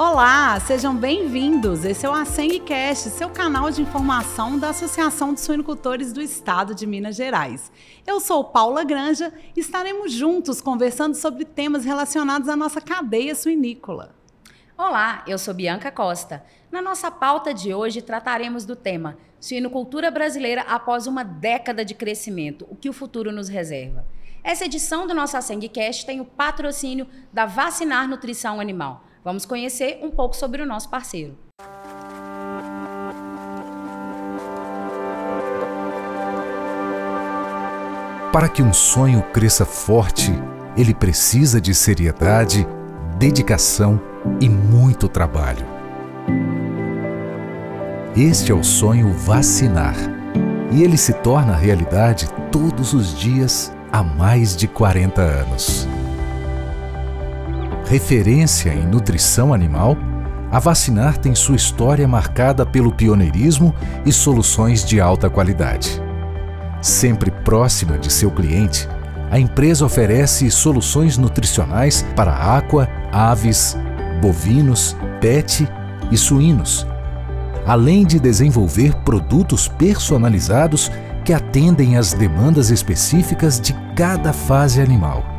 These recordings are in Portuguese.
Olá, sejam bem-vindos. Esse é o Acengcast, seu canal de informação da Associação de Suinocultores do Estado de Minas Gerais. Eu sou Paula Granja e estaremos juntos conversando sobre temas relacionados à nossa cadeia suinícola. Olá, eu sou Bianca Costa. Na nossa pauta de hoje trataremos do tema Suinocultura brasileira após uma década de crescimento, o que o futuro nos reserva. Essa edição do nosso Acengcast tem o patrocínio da Vacinar Nutrição Animal Vamos conhecer um pouco sobre o nosso parceiro. Para que um sonho cresça forte, ele precisa de seriedade, dedicação e muito trabalho. Este é o sonho vacinar. E ele se torna realidade todos os dias há mais de 40 anos referência em nutrição animal, a Vacinar tem sua história marcada pelo pioneirismo e soluções de alta qualidade. Sempre próxima de seu cliente, a empresa oferece soluções nutricionais para aqua, aves, bovinos, pet e suínos, além de desenvolver produtos personalizados que atendem às demandas específicas de cada fase animal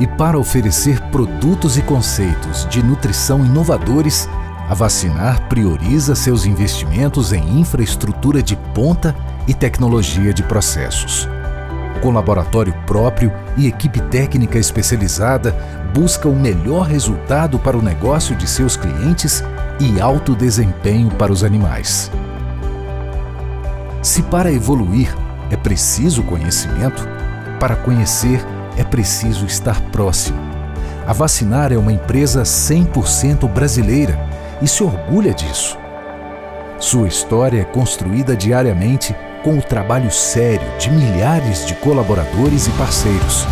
e para oferecer produtos e conceitos de nutrição inovadores, a Vacinar prioriza seus investimentos em infraestrutura de ponta e tecnologia de processos. Com laboratório próprio e equipe técnica especializada, busca o melhor resultado para o negócio de seus clientes e alto desempenho para os animais. Se para evoluir é preciso conhecimento, para conhecer é preciso estar próximo. A Vacinar é uma empresa 100% brasileira e se orgulha disso. Sua história é construída diariamente com o trabalho sério de milhares de colaboradores e parceiros.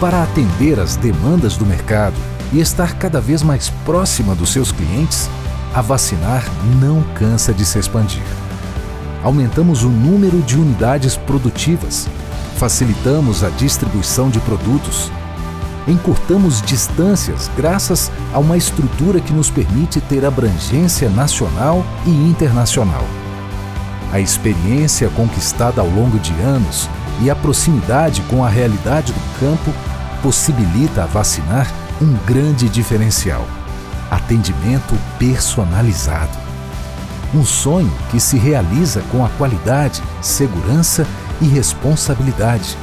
Para atender às demandas do mercado e estar cada vez mais próxima dos seus clientes, a Vacinar não cansa de se expandir. Aumentamos o número de unidades produtivas facilitamos a distribuição de produtos, encurtamos distâncias graças a uma estrutura que nos permite ter abrangência nacional e internacional. A experiência conquistada ao longo de anos e a proximidade com a realidade do campo possibilita a vacinar um grande diferencial: atendimento personalizado. Um sonho que se realiza com a qualidade, segurança e responsabilidade.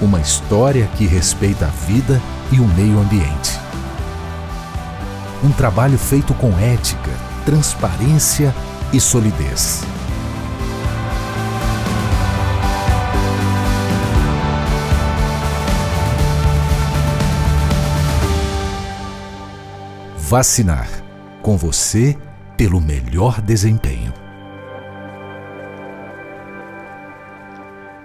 Uma história que respeita a vida e o meio ambiente. Um trabalho feito com ética, transparência e solidez. Vacinar. Com você pelo melhor desempenho.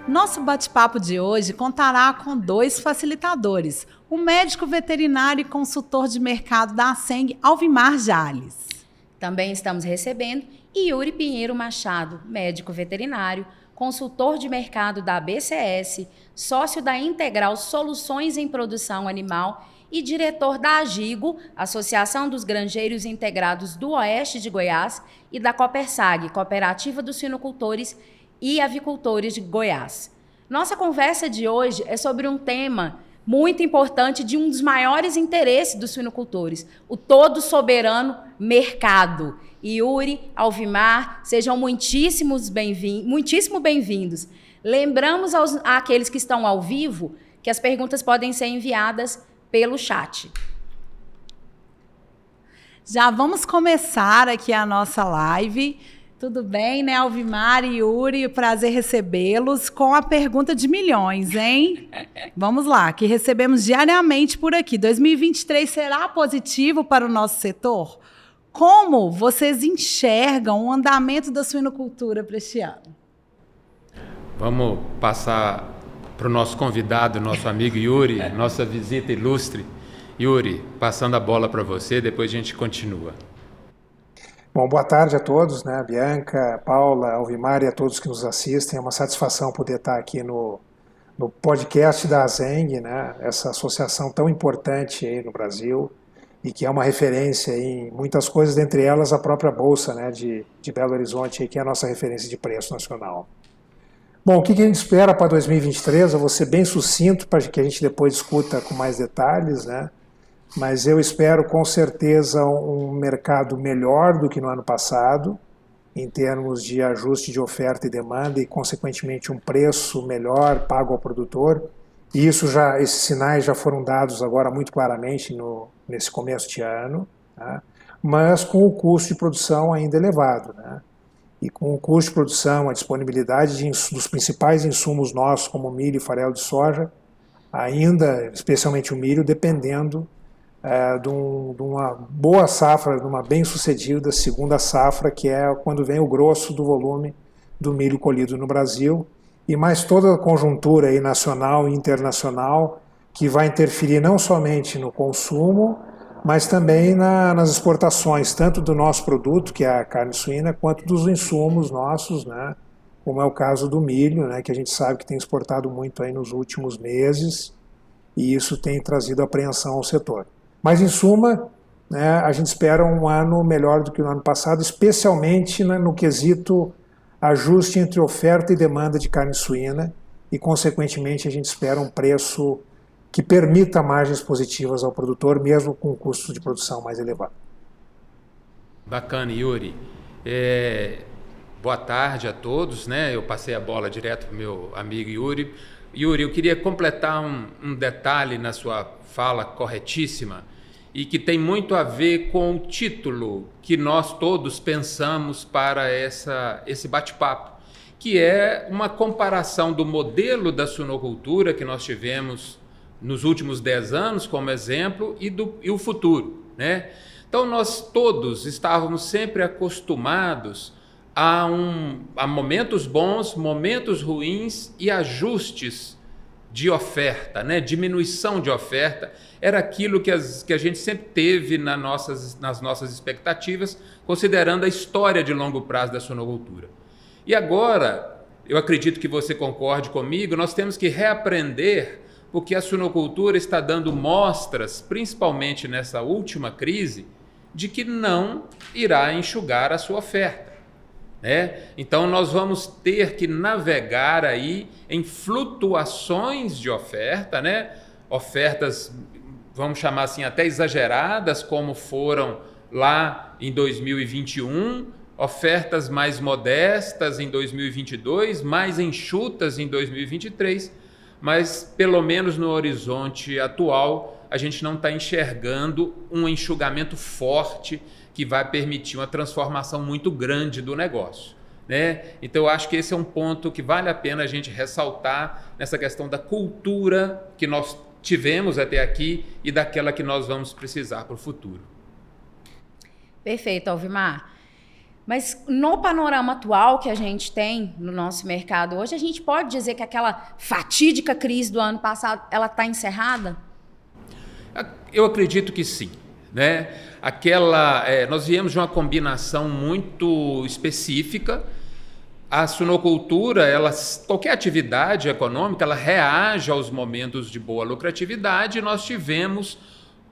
Nosso bate-papo de hoje contará com dois facilitadores: o médico veterinário e consultor de mercado da Aseng, Alvimar Jales. Também estamos recebendo Yuri Pinheiro Machado, médico veterinário, consultor de mercado da BCS, sócio da Integral Soluções em Produção Animal e diretor da AGIGO, Associação dos Granjeiros Integrados do Oeste de Goiás, e da Copersag, Cooperativa dos Sinocultores e avicultores de Goiás. Nossa conversa de hoje é sobre um tema muito importante de um dos maiores interesses dos suinocultores, o todo soberano mercado. Yuri, Alvimar, sejam muitíssimos bem-vindos, muitíssimo bem-vindos. Lembramos aos, àqueles que estão ao vivo que as perguntas podem ser enviadas pelo chat. Já vamos começar aqui a nossa live. Tudo bem, né, Alvimar e Yuri? Prazer recebê-los com a pergunta de milhões, hein? Vamos lá, que recebemos diariamente por aqui. 2023 será positivo para o nosso setor? Como vocês enxergam o andamento da suinocultura para este ano? Vamos passar para o nosso convidado, nosso amigo Yuri, nossa visita ilustre. Yuri, passando a bola para você, depois a gente continua. Bom, boa tarde a todos, né? Bianca, Paula, Alvimar e a todos que nos assistem. É uma satisfação poder estar aqui no, no podcast da Zeng, né? Essa associação tão importante aí no Brasil. e que é uma referência em muitas coisas, dentre elas a própria Bolsa né, de, de Belo Horizonte, que é a nossa referência de preço nacional. Bom, o que a gente espera para 2023? Eu vou ser bem sucinto para que a gente depois discuta com mais detalhes, né? Mas eu espero com certeza um mercado melhor do que no ano passado, em termos de ajuste de oferta e demanda e, consequentemente, um preço melhor pago ao produtor. E isso já, esses sinais já foram dados agora muito claramente no, nesse começo de ano, tá? mas com o custo de produção ainda elevado. Né? E com o custo de produção, a disponibilidade de, dos principais insumos nossos, como milho e farelo de soja, ainda, especialmente o milho, dependendo é, de, um, de, uma boa safra, de uma bem-sucedida segunda safra, que é quando vem o grosso do volume do milho colhido no Brasil, e mais toda a conjuntura aí nacional e internacional que vai interferir não somente no consumo, mas também na, nas exportações, tanto do nosso produto, que é a carne suína, quanto dos insumos nossos, né, como é o caso do milho, né, que a gente sabe que tem exportado muito aí nos últimos meses, e isso tem trazido apreensão ao setor. Mas, em suma, né, a gente espera um ano melhor do que o ano passado, especialmente né, no quesito ajuste entre oferta e demanda de carne suína, e, consequentemente, a gente espera um preço que permita margens positivas ao produtor, mesmo com custo de produção mais elevado. Bacana, Yuri. É, boa tarde a todos. Né? Eu passei a bola direto para o meu amigo Yuri. Yuri, eu queria completar um, um detalhe na sua fala corretíssima e que tem muito a ver com o título que nós todos pensamos para essa, esse bate-papo, que é uma comparação do modelo da suinocultura que nós tivemos nos últimos 10 anos, como exemplo, e, do, e o futuro. Né? Então, nós todos estávamos sempre acostumados a, um, a momentos bons, momentos ruins e ajustes de oferta, né? diminuição de oferta, era aquilo que, as, que a gente sempre teve na nossas, nas nossas expectativas, considerando a história de longo prazo da sonocultura. E agora, eu acredito que você concorde comigo, nós temos que reaprender, porque a suinocultura está dando mostras, principalmente nessa última crise, de que não irá enxugar a sua oferta. Né? Então nós vamos ter que navegar aí em flutuações de oferta, né? ofertas, vamos chamar assim, até exageradas, como foram lá em 2021, ofertas mais modestas em 2022, mais enxutas em 2023, mas pelo menos no horizonte atual a gente não está enxergando um enxugamento forte que vai permitir uma transformação muito grande do negócio. Né? Então, eu acho que esse é um ponto que vale a pena a gente ressaltar nessa questão da cultura que nós tivemos até aqui e daquela que nós vamos precisar para o futuro. Perfeito, Alvimar. Mas no panorama atual que a gente tem no nosso mercado hoje, a gente pode dizer que aquela fatídica crise do ano passado, ela está encerrada? Eu acredito que sim, né? aquela. É, nós viemos de uma combinação muito específica. A suinocultura, ela, qualquer atividade econômica, ela reage aos momentos de boa lucratividade. E nós tivemos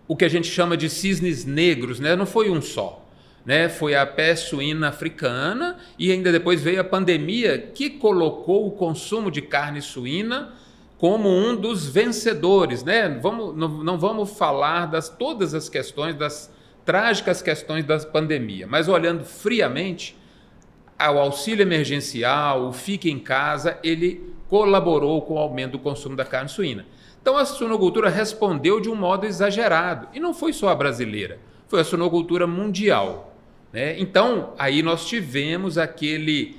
o que a gente chama de cisnes negros, né? não foi um só. Né? Foi a peste suína africana e ainda depois veio a pandemia que colocou o consumo de carne suína como um dos vencedores, né? Vamos, não, não vamos falar das todas as questões das trágicas questões da pandemia, mas olhando friamente, o auxílio emergencial, o fique em casa, ele colaborou com o aumento do consumo da carne suína. Então a suinocultura respondeu de um modo exagerado. E não foi só a brasileira, foi a suinocultura mundial. Né? Então, aí nós tivemos aquele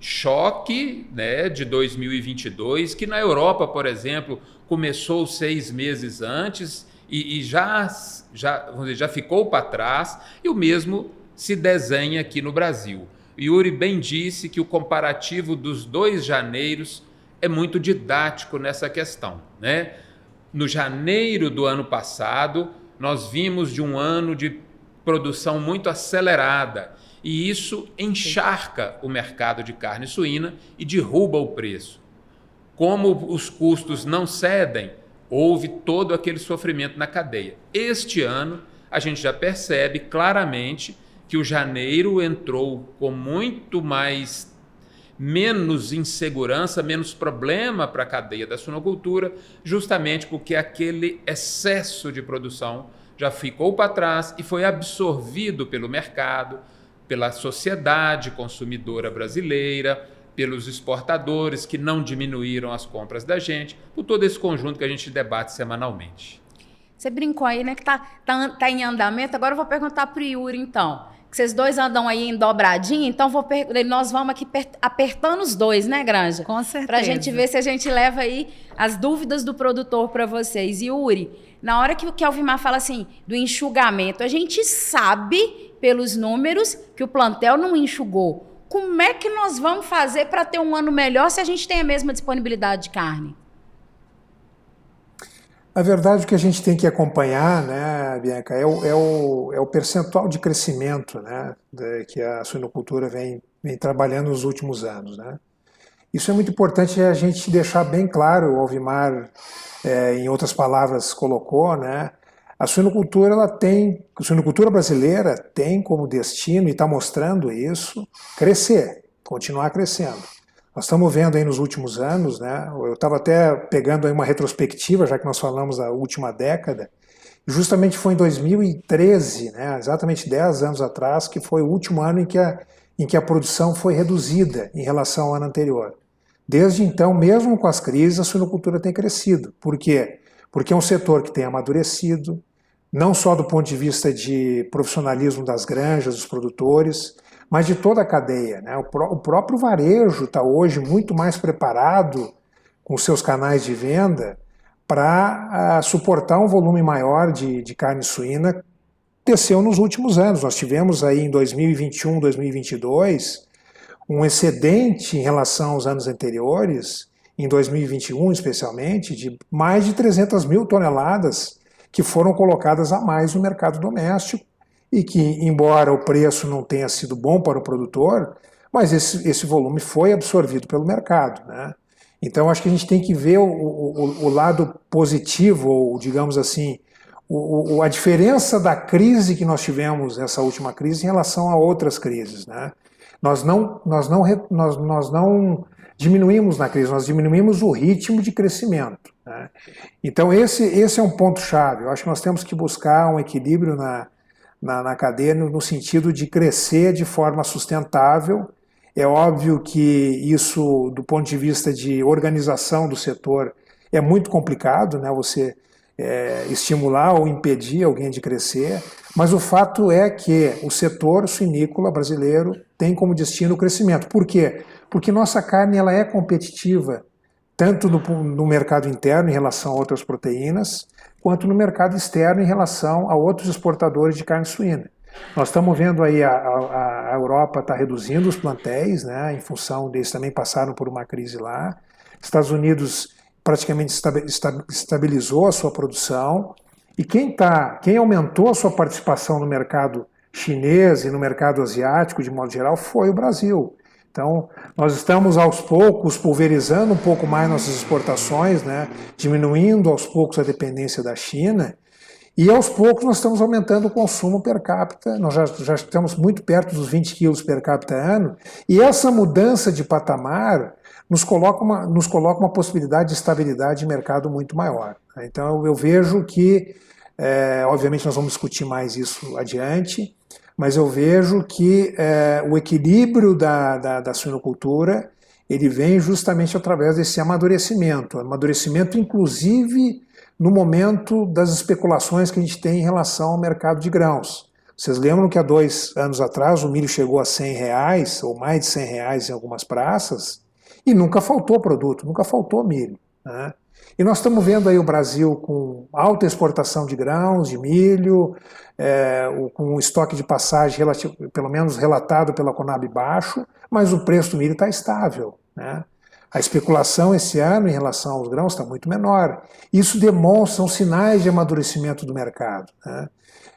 choque né, de 2022, que na Europa, por exemplo, começou seis meses antes e, e já, já, vamos dizer, já ficou para trás, e o mesmo se desenha aqui no Brasil. Yuri bem disse que o comparativo dos dois janeiros é muito didático nessa questão. Né? No janeiro do ano passado, nós vimos de um ano de produção muito acelerada e isso encharca o mercado de carne suína e derruba o preço. Como os custos não cedem, houve todo aquele sofrimento na cadeia. Este ano, a gente já percebe claramente que o janeiro entrou com muito mais menos insegurança, menos problema para a cadeia da suinocultura, justamente porque aquele excesso de produção já ficou para trás e foi absorvido pelo mercado, pela sociedade consumidora brasileira, pelos exportadores que não diminuíram as compras da gente, por todo esse conjunto que a gente debate semanalmente. Você brincou aí, né, que tá, tá, tá em andamento. Agora eu vou perguntar para o Yuri, então que vocês dois andam aí em dobradinha, então vou nós vamos aqui apertando os dois, né, Granja? Com certeza. Para a gente ver se a gente leva aí as dúvidas do produtor para vocês. E Yuri, na hora que o Kelvimar fala assim do enxugamento, a gente sabe pelos números que o plantel não enxugou. Como é que nós vamos fazer para ter um ano melhor se a gente tem a mesma disponibilidade de carne? Na verdade, que a gente tem que acompanhar, né, Bianca, é o, é o, é o percentual de crescimento né, que a suinocultura vem, vem trabalhando nos últimos anos. Né. Isso é muito importante a gente deixar bem claro, o Alvimar, é, em outras palavras, colocou, né, a suinocultura, ela tem, a suinocultura brasileira tem como destino, e está mostrando isso, crescer, continuar crescendo. Nós estamos vendo aí nos últimos anos, né? Eu estava até pegando aí uma retrospectiva, já que nós falamos da última década, justamente foi em 2013, né? Exatamente 10 anos atrás, que foi o último ano em que a, em que a produção foi reduzida em relação ao ano anterior. Desde então, mesmo com as crises, a suinocultura tem crescido. Por quê? Porque é um setor que tem amadurecido, não só do ponto de vista de profissionalismo das granjas, dos produtores, mas de toda a cadeia. Né? O, pró o próprio varejo está hoje muito mais preparado com seus canais de venda para ah, suportar um volume maior de, de carne suína desceu nos últimos anos. Nós tivemos aí em 2021, 2022 um excedente em relação aos anos anteriores, em 2021 especialmente, de mais de 300 mil toneladas que foram colocadas a mais no mercado doméstico e que, embora o preço não tenha sido bom para o produtor, mas esse, esse volume foi absorvido pelo mercado. Né? Então, acho que a gente tem que ver o, o, o lado positivo, ou digamos assim, o, a diferença da crise que nós tivemos, essa última crise, em relação a outras crises. Né? Nós, não, nós, não, nós, nós não diminuímos na crise, nós diminuímos o ritmo de crescimento. Né? Então, esse, esse é um ponto-chave. Eu acho que nós temos que buscar um equilíbrio na, na, na cadeia no sentido de crescer de forma sustentável. É óbvio que isso, do ponto de vista de organização do setor, é muito complicado, né? Você é, estimular ou impedir alguém de crescer, mas o fato é que o setor suinícola brasileiro tem como destino o crescimento. Por quê? Porque nossa carne ela é competitiva, tanto no, no mercado interno em relação a outras proteínas, quanto no mercado externo em relação a outros exportadores de carne suína. Nós estamos vendo aí a, a, a Europa está reduzindo os plantéis, né, em função deles também passaram por uma crise lá. Estados Unidos praticamente estabilizou a sua produção e quem tá, quem aumentou a sua participação no mercado chinês e no mercado asiático de modo geral foi o Brasil. Então, nós estamos aos poucos pulverizando um pouco mais nossas exportações, né? diminuindo aos poucos a dependência da China, e aos poucos nós estamos aumentando o consumo per capita, nós já, já estamos muito perto dos 20 quilos per capita ano, e essa mudança de patamar nos coloca uma, nos coloca uma possibilidade de estabilidade de mercado muito maior. Né? Então, eu vejo que, é, obviamente, nós vamos discutir mais isso adiante, mas eu vejo que é, o equilíbrio da, da, da suinocultura ele vem justamente através desse amadurecimento, amadurecimento inclusive no momento das especulações que a gente tem em relação ao mercado de grãos. Vocês lembram que há dois anos atrás o milho chegou a 100 reais, ou mais de 100 reais em algumas praças, e nunca faltou produto, nunca faltou milho. Né? E nós estamos vendo aí o Brasil com alta exportação de grãos, de milho, é, com um estoque de passagem, relativo, pelo menos relatado pela Conab baixo, mas o preço do milho está estável. Né? A especulação esse ano em relação aos grãos está muito menor. Isso demonstra sinais de amadurecimento do mercado. Né?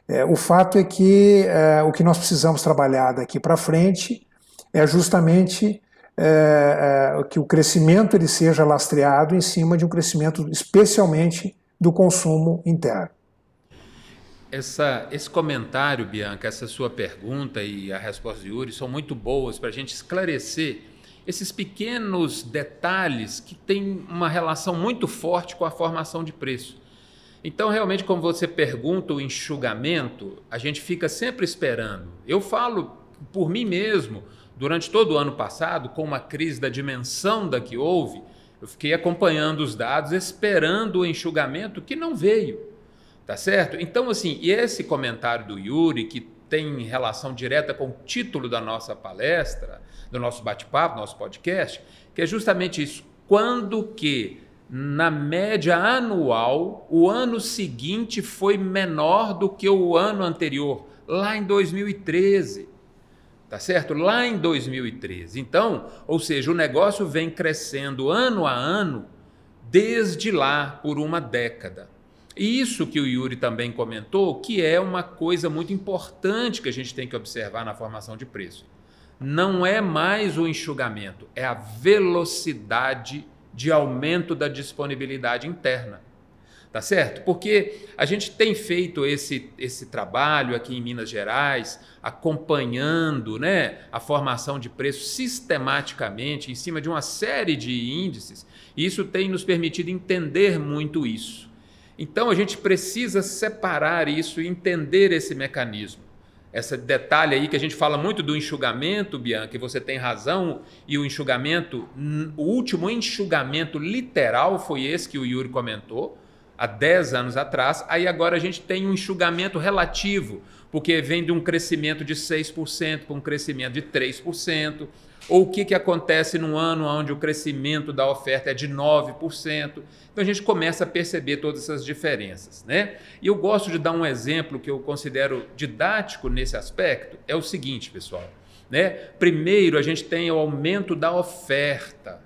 É, o fato é que é, o que nós precisamos trabalhar daqui para frente é justamente é, é, que o crescimento ele seja lastreado em cima de um crescimento especialmente do consumo interno. Essa, esse comentário, Bianca, essa sua pergunta e a resposta de Yuri são muito boas para a gente esclarecer esses pequenos detalhes que têm uma relação muito forte com a formação de preço. Então, realmente, como você pergunta o enxugamento, a gente fica sempre esperando. Eu falo por mim mesmo, durante todo o ano passado, com uma crise da dimensão da que houve, eu fiquei acompanhando os dados, esperando o enxugamento que não veio. Tá certo? Então, assim, esse comentário do Yuri, que tem relação direta com o título da nossa palestra, do nosso bate-papo, nosso podcast, que é justamente isso. Quando que, na média anual, o ano seguinte foi menor do que o ano anterior, lá em 2013. Tá certo? Lá em 2013. Então, ou seja, o negócio vem crescendo ano a ano desde lá por uma década. Isso que o Yuri também comentou, que é uma coisa muito importante que a gente tem que observar na formação de preço. Não é mais o enxugamento, é a velocidade de aumento da disponibilidade interna. Tá certo? Porque a gente tem feito esse, esse trabalho aqui em Minas Gerais, acompanhando né, a formação de preço sistematicamente em cima de uma série de índices, e isso tem nos permitido entender muito isso. Então a gente precisa separar isso e entender esse mecanismo. Esse detalhe aí que a gente fala muito do enxugamento, Bianca, e você tem razão, e o enxugamento, o último enxugamento literal foi esse que o Yuri comentou, há 10 anos atrás. Aí agora a gente tem um enxugamento relativo, porque vem de um crescimento de 6% para um crescimento de 3%. Ou o que, que acontece num ano onde o crescimento da oferta é de 9%. Então a gente começa a perceber todas essas diferenças. Né? E eu gosto de dar um exemplo que eu considero didático nesse aspecto. É o seguinte, pessoal. Né? Primeiro, a gente tem o aumento da oferta.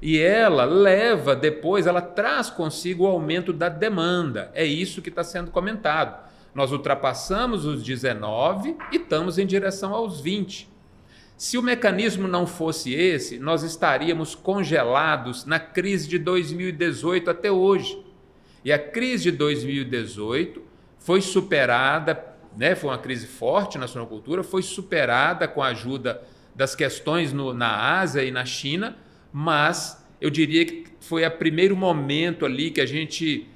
E ela leva depois, ela traz consigo o aumento da demanda. É isso que está sendo comentado. Nós ultrapassamos os 19 e estamos em direção aos 20. Se o mecanismo não fosse esse, nós estaríamos congelados na crise de 2018 até hoje. E a crise de 2018 foi superada, né, foi uma crise forte na sonocultura, foi superada com a ajuda das questões no, na Ásia e na China, mas eu diria que foi o primeiro momento ali que a gente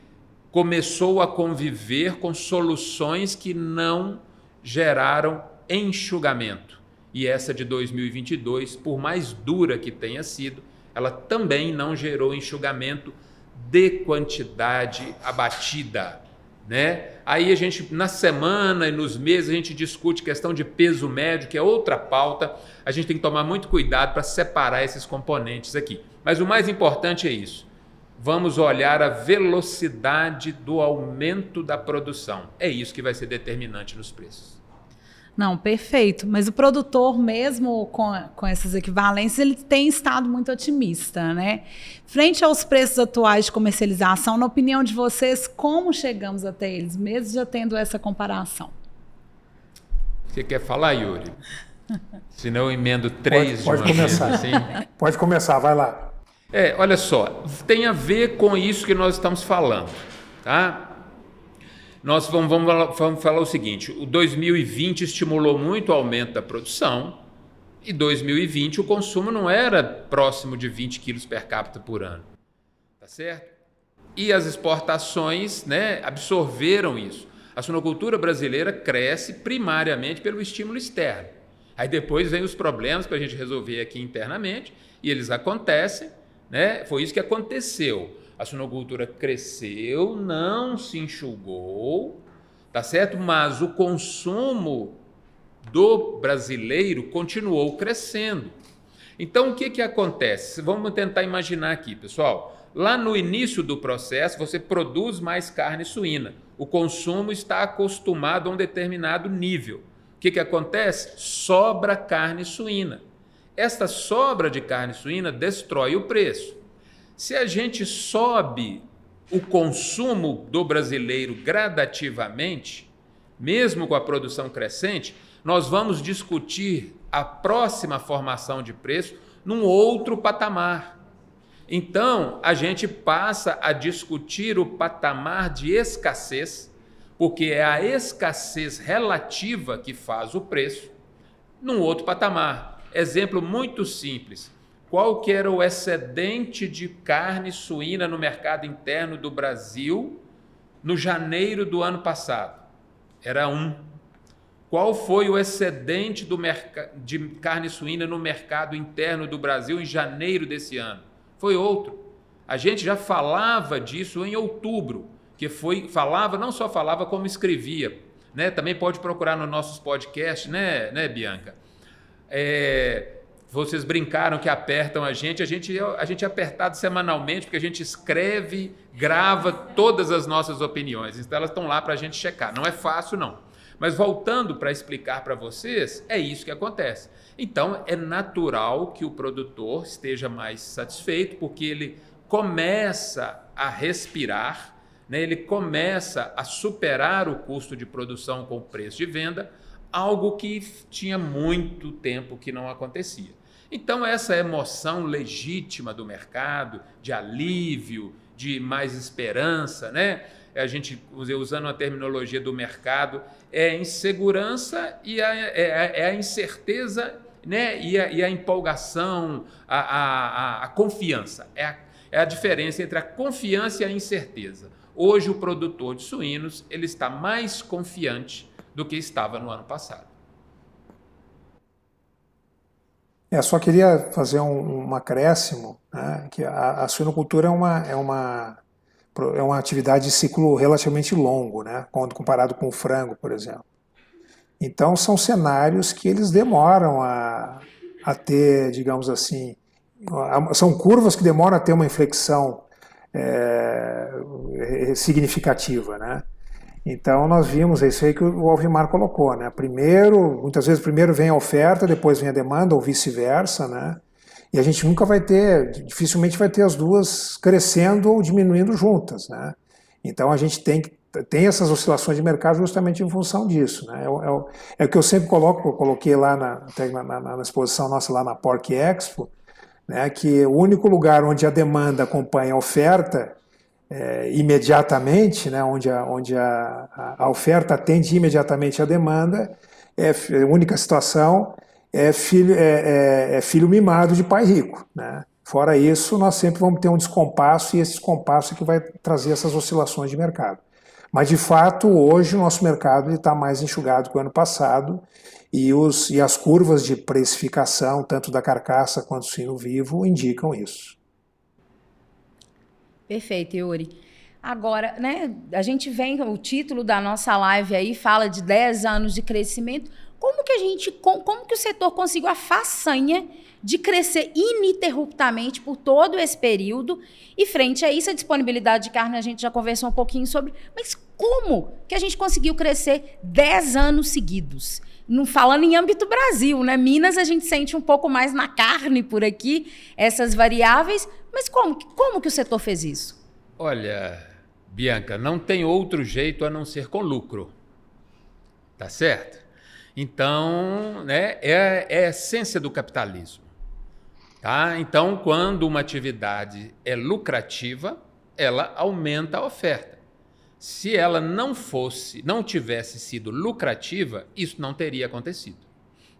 começou a conviver com soluções que não geraram enxugamento. E essa de 2022, por mais dura que tenha sido, ela também não gerou enxugamento de quantidade abatida, né? Aí a gente na semana e nos meses a gente discute questão de peso médio, que é outra pauta. A gente tem que tomar muito cuidado para separar esses componentes aqui. Mas o mais importante é isso. Vamos olhar a velocidade do aumento da produção. É isso que vai ser determinante nos preços. Não, perfeito. Mas o produtor, mesmo com, com essas equivalências, ele tem estado muito otimista, né? Frente aos preços atuais de comercialização, na opinião de vocês, como chegamos até eles, mesmo já tendo essa comparação? Você quer falar, Yuri? Se não, eu emendo três pode, pode começar. Assim. Pode começar, vai lá. É, olha só, tem a ver com isso que nós estamos falando, tá? Nós vamos, vamos, vamos falar o seguinte: o 2020 estimulou muito o aumento da produção, e 2020 o consumo não era próximo de 20 quilos per capita por ano. Tá certo? E as exportações né, absorveram isso. A sonocultura brasileira cresce primariamente pelo estímulo externo. Aí depois vem os problemas para a gente resolver aqui internamente, e eles acontecem. Né? Foi isso que aconteceu a suinocultura cresceu, não se enxugou, tá certo? Mas o consumo do brasileiro continuou crescendo. Então, o que, que acontece? Vamos tentar imaginar aqui, pessoal. Lá no início do processo, você produz mais carne suína. O consumo está acostumado a um determinado nível. O que, que acontece? Sobra carne suína. Esta sobra de carne suína destrói o preço. Se a gente sobe o consumo do brasileiro gradativamente, mesmo com a produção crescente, nós vamos discutir a próxima formação de preço num outro patamar. Então, a gente passa a discutir o patamar de escassez, porque é a escassez relativa que faz o preço num outro patamar. Exemplo muito simples. Qual que era o excedente de carne suína no mercado interno do Brasil no janeiro do ano passado? Era um. Qual foi o excedente de carne suína no mercado interno do Brasil em janeiro desse ano? Foi outro. A gente já falava disso em outubro, que foi falava, não só falava como escrevia, né? Também pode procurar nos nossos podcasts, né, né, Bianca? É, vocês brincaram que apertam a gente, a gente a gente é apertado semanalmente porque a gente escreve, grava todas as nossas opiniões. Então elas estão lá para a gente checar. Não é fácil não. Mas voltando para explicar para vocês, é isso que acontece. Então é natural que o produtor esteja mais satisfeito porque ele começa a respirar, né? ele começa a superar o custo de produção com o preço de venda, algo que tinha muito tempo que não acontecia. Então, essa emoção legítima do mercado, de alívio, de mais esperança, né? A gente, usando a terminologia do mercado, é a insegurança e a, é, é a incerteza né? e, a, e a empolgação, a, a, a confiança. É a, é a diferença entre a confiança e a incerteza. Hoje o produtor de suínos ele está mais confiante do que estava no ano passado. É, só queria fazer um, um acréscimo, né, que a, a suinocultura é uma, é, uma, é uma atividade de ciclo relativamente longo, né, quando comparado com o frango, por exemplo. Então são cenários que eles demoram a, a ter, digamos assim, são curvas que demoram a ter uma inflexão é, significativa, né? Então nós vimos, é isso aí que o Alvimar colocou, né? Primeiro, muitas vezes primeiro vem a oferta, depois vem a demanda, ou vice-versa, né? E a gente nunca vai ter, dificilmente vai ter as duas crescendo ou diminuindo juntas, né? Então a gente tem tem essas oscilações de mercado justamente em função disso, né? É, é, é o que eu sempre coloco, eu coloquei lá na, na, na, na exposição nossa lá na Pork Expo, né, que o único lugar onde a demanda acompanha a oferta é, imediatamente, né, onde, a, onde a, a, oferta atende imediatamente a demanda, é a única situação é filho, é, é, é filho mimado de pai rico. Né? Fora isso, nós sempre vamos ter um descompasso e esse descompasso é que vai trazer essas oscilações de mercado. Mas, de fato, hoje o nosso mercado está mais enxugado que o ano passado e, os, e as curvas de precificação, tanto da carcaça quanto do sino vivo, indicam isso. Perfeito, Yuri. Agora, né, a gente vem, o título da nossa live aí fala de 10 anos de crescimento. Como que a gente, como que o setor conseguiu a façanha de crescer ininterruptamente por todo esse período? E frente a isso, a disponibilidade de carne, a gente já conversou um pouquinho sobre, mas como que a gente conseguiu crescer 10 anos seguidos? não falando em âmbito Brasil, né? Minas a gente sente um pouco mais na carne por aqui essas variáveis, mas como, como que o setor fez isso? Olha, Bianca, não tem outro jeito a não ser com lucro. Tá certo? Então, né, é, é a essência do capitalismo. Tá? Então, quando uma atividade é lucrativa, ela aumenta a oferta se ela não fosse, não tivesse sido lucrativa, isso não teria acontecido.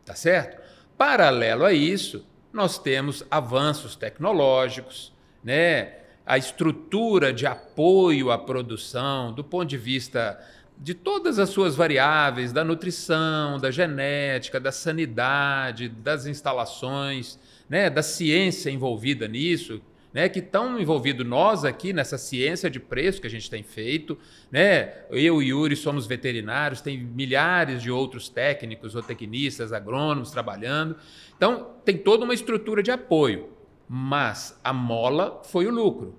Tá certo? Paralelo a isso, nós temos avanços tecnológicos, né? A estrutura de apoio à produção, do ponto de vista de todas as suas variáveis, da nutrição, da genética, da sanidade, das instalações, né, da ciência envolvida nisso, né, que estão envolvidos nós aqui nessa ciência de preço que a gente tem feito. Né? Eu e Yuri somos veterinários, tem milhares de outros técnicos ou tecnistas, agrônomos trabalhando. Então, tem toda uma estrutura de apoio, mas a mola foi o lucro.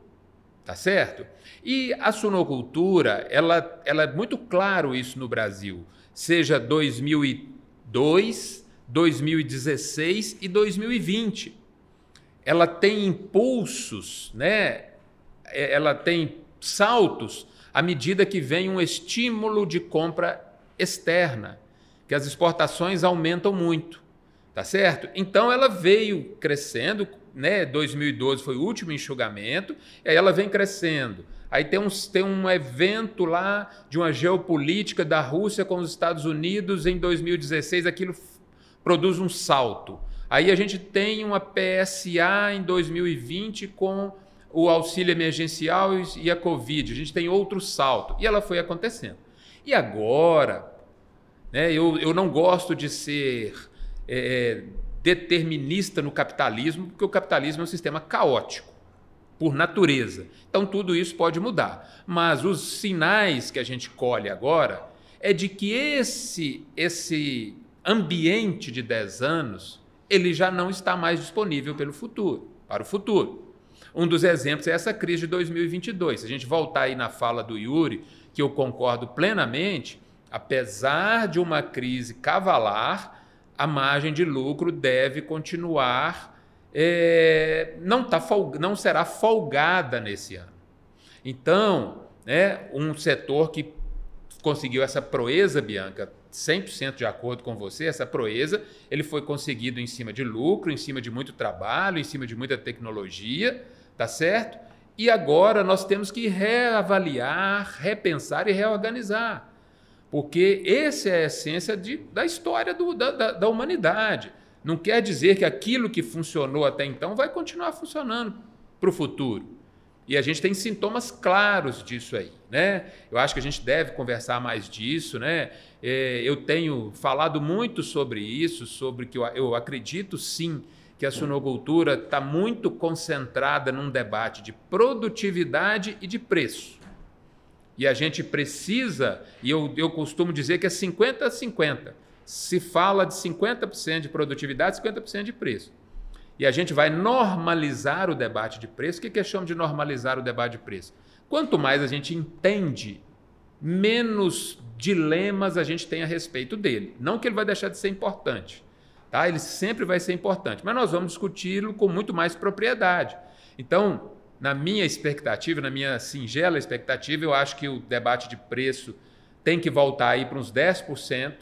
Tá certo? E a sunocultura, ela, ela é muito claro isso no Brasil, seja 2002, 2016 e 2020 ela tem impulsos, né? É, ela tem saltos à medida que vem um estímulo de compra externa, que as exportações aumentam muito, tá certo? Então ela veio crescendo, né? 2012 foi o último enxugamento, e aí ela vem crescendo. Aí tem um, tem um evento lá de uma geopolítica da Rússia com os Estados Unidos em 2016, aquilo produz um salto. Aí a gente tem uma PSA em 2020 com o auxílio emergencial e a Covid. A gente tem outro salto. E ela foi acontecendo. E agora, né, eu, eu não gosto de ser é, determinista no capitalismo, porque o capitalismo é um sistema caótico por natureza. Então tudo isso pode mudar. Mas os sinais que a gente colhe agora é de que esse esse ambiente de 10 anos, ele já não está mais disponível pelo futuro, para o futuro. Um dos exemplos é essa crise de 2022. Se a gente voltar aí na fala do Yuri, que eu concordo plenamente, apesar de uma crise cavalar, a margem de lucro deve continuar é, não, tá não será folgada nesse ano. Então, né, um setor que conseguiu essa proeza, Bianca, 100% de acordo com você, essa proeza, ele foi conseguido em cima de lucro, em cima de muito trabalho, em cima de muita tecnologia, tá certo? E agora nós temos que reavaliar, repensar e reorganizar. Porque essa é a essência de, da história do, da, da, da humanidade. Não quer dizer que aquilo que funcionou até então vai continuar funcionando para o futuro. E a gente tem sintomas claros disso aí, né? Eu acho que a gente deve conversar mais disso, né? É, eu tenho falado muito sobre isso, sobre que eu, acredito sim que a suinocultura está muito concentrada num debate de produtividade e de preço. E a gente precisa, e eu, eu costumo dizer que é 50 a 50 se fala de 50% de produtividade, 50% de preço. E a gente vai normalizar o debate de preço. O que é chama de normalizar o debate de preço? Quanto mais a gente entende, menos dilemas a gente tem a respeito dele. Não que ele vai deixar de ser importante, tá? Ele sempre vai ser importante, mas nós vamos discuti-lo com muito mais propriedade. Então, na minha expectativa, na minha singela expectativa, eu acho que o debate de preço tem que voltar aí para uns 10%,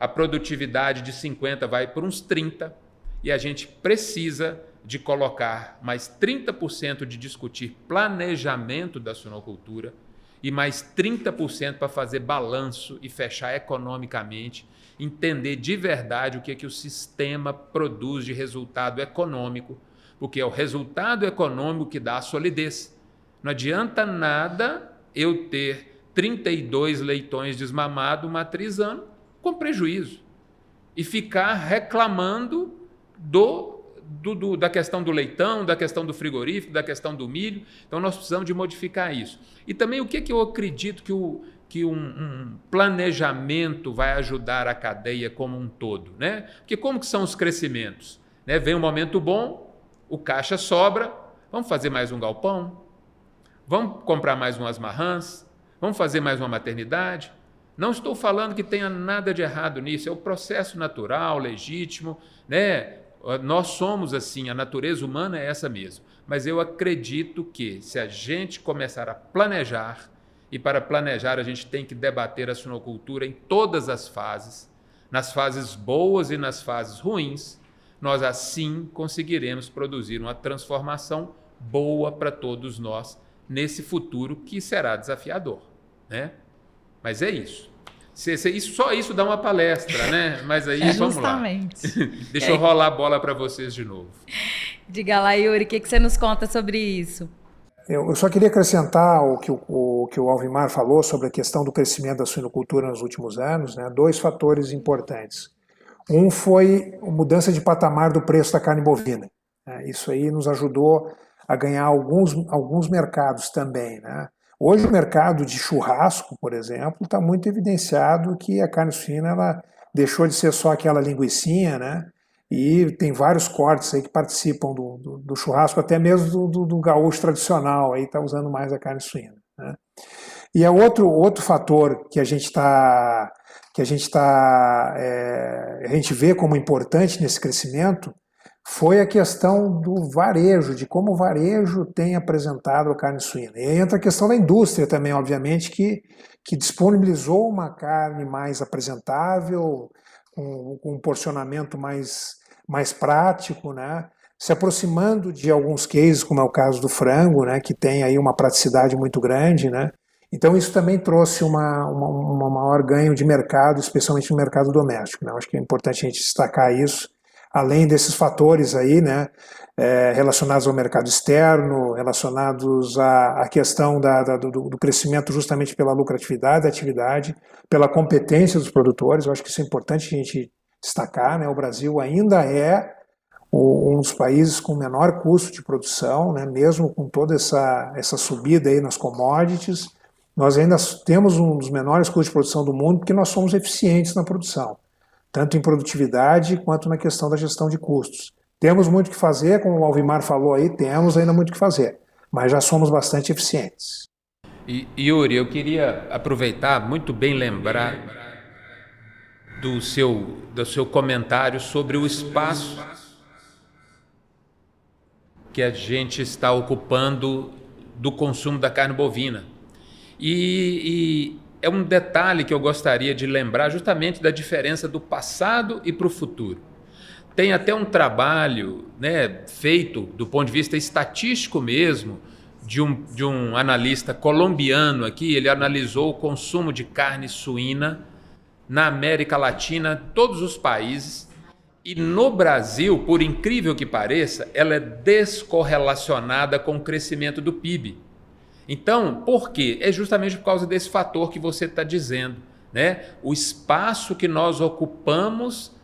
a produtividade de 50 vai por uns 30 e a gente precisa de colocar mais 30% de discutir planejamento da suinocultura e mais 30% para fazer balanço e fechar economicamente, entender de verdade o que é que o sistema produz de resultado econômico, porque é o resultado econômico que dá a solidez. Não adianta nada eu ter 32 leitões desmamados matrizando com prejuízo e ficar reclamando do, do, do, da questão do leitão, da questão do frigorífico, da questão do milho. Então nós precisamos de modificar isso. E também o que, que eu acredito que, o, que um, um planejamento vai ajudar a cadeia como um todo, né? Porque como que são os crescimentos? Né? Vem um momento bom, o caixa sobra, vamos fazer mais um galpão, vamos comprar mais umas marrãs, vamos fazer mais uma maternidade, não estou falando que tenha nada de errado nisso, é o processo natural, legítimo, né? Nós somos assim, a natureza humana é essa mesmo. Mas eu acredito que se a gente começar a planejar, e para planejar a gente tem que debater a suinocultura em todas as fases, nas fases boas e nas fases ruins, nós assim conseguiremos produzir uma transformação boa para todos nós nesse futuro que será desafiador, né? Mas é isso. Se, se, isso, só isso dá uma palestra, né? Mas aí é vamos justamente. lá. Deixa eu rolar a bola para vocês de novo. Diga lá, Yuri, o que, que você nos conta sobre isso? Eu, só queria acrescentar o que o, o que o Alvimar falou sobre a questão do crescimento da suinocultura nos últimos anos, né? dois fatores importantes. Um foi a mudança de patamar do preço da carne bovina. Né? Isso aí nos ajudou a ganhar alguns, alguns mercados também. Né? Hoje o mercado de churrasco, por exemplo, está muito evidenciado que a carne suína ela deixou de ser só aquela linguiçinha, né? E tem vários cortes aí que participam do, do, do churrasco, até mesmo do, do, gaúcho tradicional, aí está usando mais a carne suína. Né? E é outro, outro fator que a gente está que a gente está é, a gente vê como importante nesse crescimento foi a questão do varejo, de como o varejo tem apresentado a carne suína. E aí entra a questão da indústria também, obviamente, que, que disponibilizou uma carne mais apresentável, com, com um porcionamento mais, mais prático, né? se aproximando de alguns cases, como é o caso do frango, né, que tem aí uma praticidade muito grande, né? Então isso também trouxe uma, uma, uma maior ganho de mercado, especialmente no mercado doméstico. Né? Acho que é importante a gente destacar isso, além desses fatores aí, né, é, relacionados ao mercado externo, relacionados à, à questão da, da, do, do, crescimento justamente pela lucratividade da atividade, pela competência dos produtores. Eu acho que isso é importante a gente destacar. Né? O Brasil ainda é um dos países com menor custo de produção, né? mesmo com toda essa, essa subida aí nas commodities nós ainda temos um dos menores custos de produção do mundo porque nós somos eficientes na produção, tanto em produtividade quanto na questão da gestão de custos. Temos muito que fazer, como o Alvimar falou aí, temos ainda muito que fazer, mas já somos bastante eficientes. E, Yuri, eu queria aproveitar, muito bem lembrar do seu, do seu comentário sobre o espaço que a gente está ocupando do consumo da carne bovina. E, é um detalhe que eu gostaria de lembrar justamente da diferença do passado e para o futuro. Tem até um trabalho né, feito do ponto de vista estatístico mesmo, de um, de um analista colombiano aqui, ele analisou o consumo de carne suína na América Latina, todos os países, e no Brasil, por incrível que pareça, ela é descorrelacionada com o crescimento do PIB. Então, por quê? É justamente por causa desse fator que você está dizendo, né? O espaço que nós ocupamos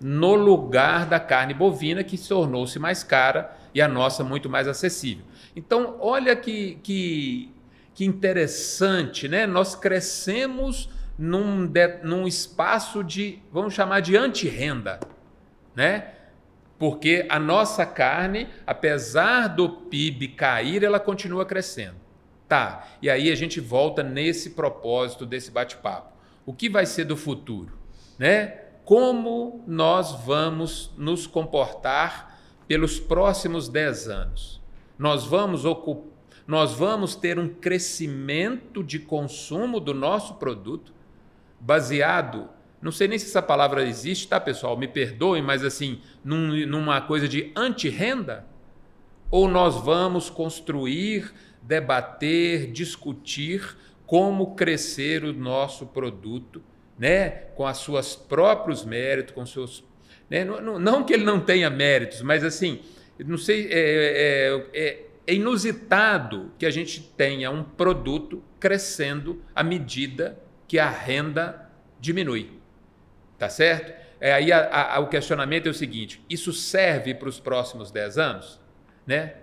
no lugar da carne bovina que tornou-se mais cara e a nossa muito mais acessível. Então, olha que, que, que interessante, né? Nós crescemos num, de, num espaço de, vamos chamar de antirrenda, né? Porque a nossa carne, apesar do PIB cair, ela continua crescendo. Tá, e aí a gente volta nesse propósito desse bate-papo. O que vai ser do futuro? Né? Como nós vamos nos comportar pelos próximos 10 anos? Nós vamos ocupar nós vamos ter um crescimento de consumo do nosso produto baseado, não sei nem se essa palavra existe, tá, pessoal? Me perdoem, mas assim, num, numa coisa de anti-renda? Ou nós vamos construir debater, discutir como crescer o nosso produto, né, com as suas próprios méritos, com seus, né, não, não, que ele não tenha méritos, mas assim, não sei, é, é, é, é inusitado que a gente tenha um produto crescendo à medida que a renda diminui, tá certo? É, aí a, a, o questionamento é o seguinte: isso serve para os próximos 10 anos? Né?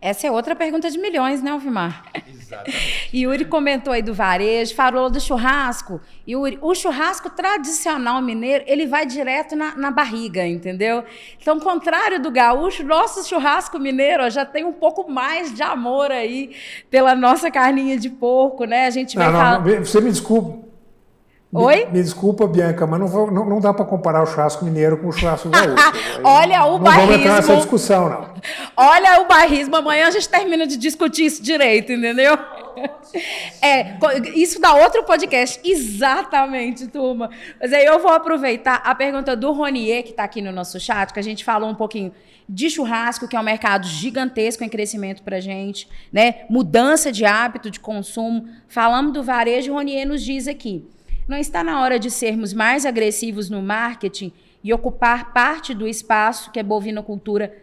Essa é outra pergunta de milhões, né, Alvimar? Exatamente. Yuri comentou aí do varejo, falou do churrasco. Yuri, o churrasco tradicional mineiro, ele vai direto na, na barriga, entendeu? Então, contrário do gaúcho, nosso churrasco mineiro ó, já tem um pouco mais de amor aí pela nossa carninha de porco, né? A gente vai não, falar... não, Você me desculpe, Oi? Me, me, desculpa, Bianca, mas não, vou, não, não, dá para comparar o churrasco mineiro com o churrasco gaúcho. Olha o não barrismo. Não vamos entrar nessa discussão, não. Olha o barrismo. Amanhã a gente termina de discutir isso direito, entendeu? É, isso dá outro podcast. Exatamente, turma. Mas aí eu vou aproveitar a pergunta do Ronier, que está aqui no nosso chat, que a gente falou um pouquinho de churrasco, que é um mercado gigantesco em crescimento para gente, né? Mudança de hábito de consumo. Falamos do varejo, o Ronier nos diz aqui. Não está na hora de sermos mais agressivos no marketing e ocupar parte do espaço que a bovinocultura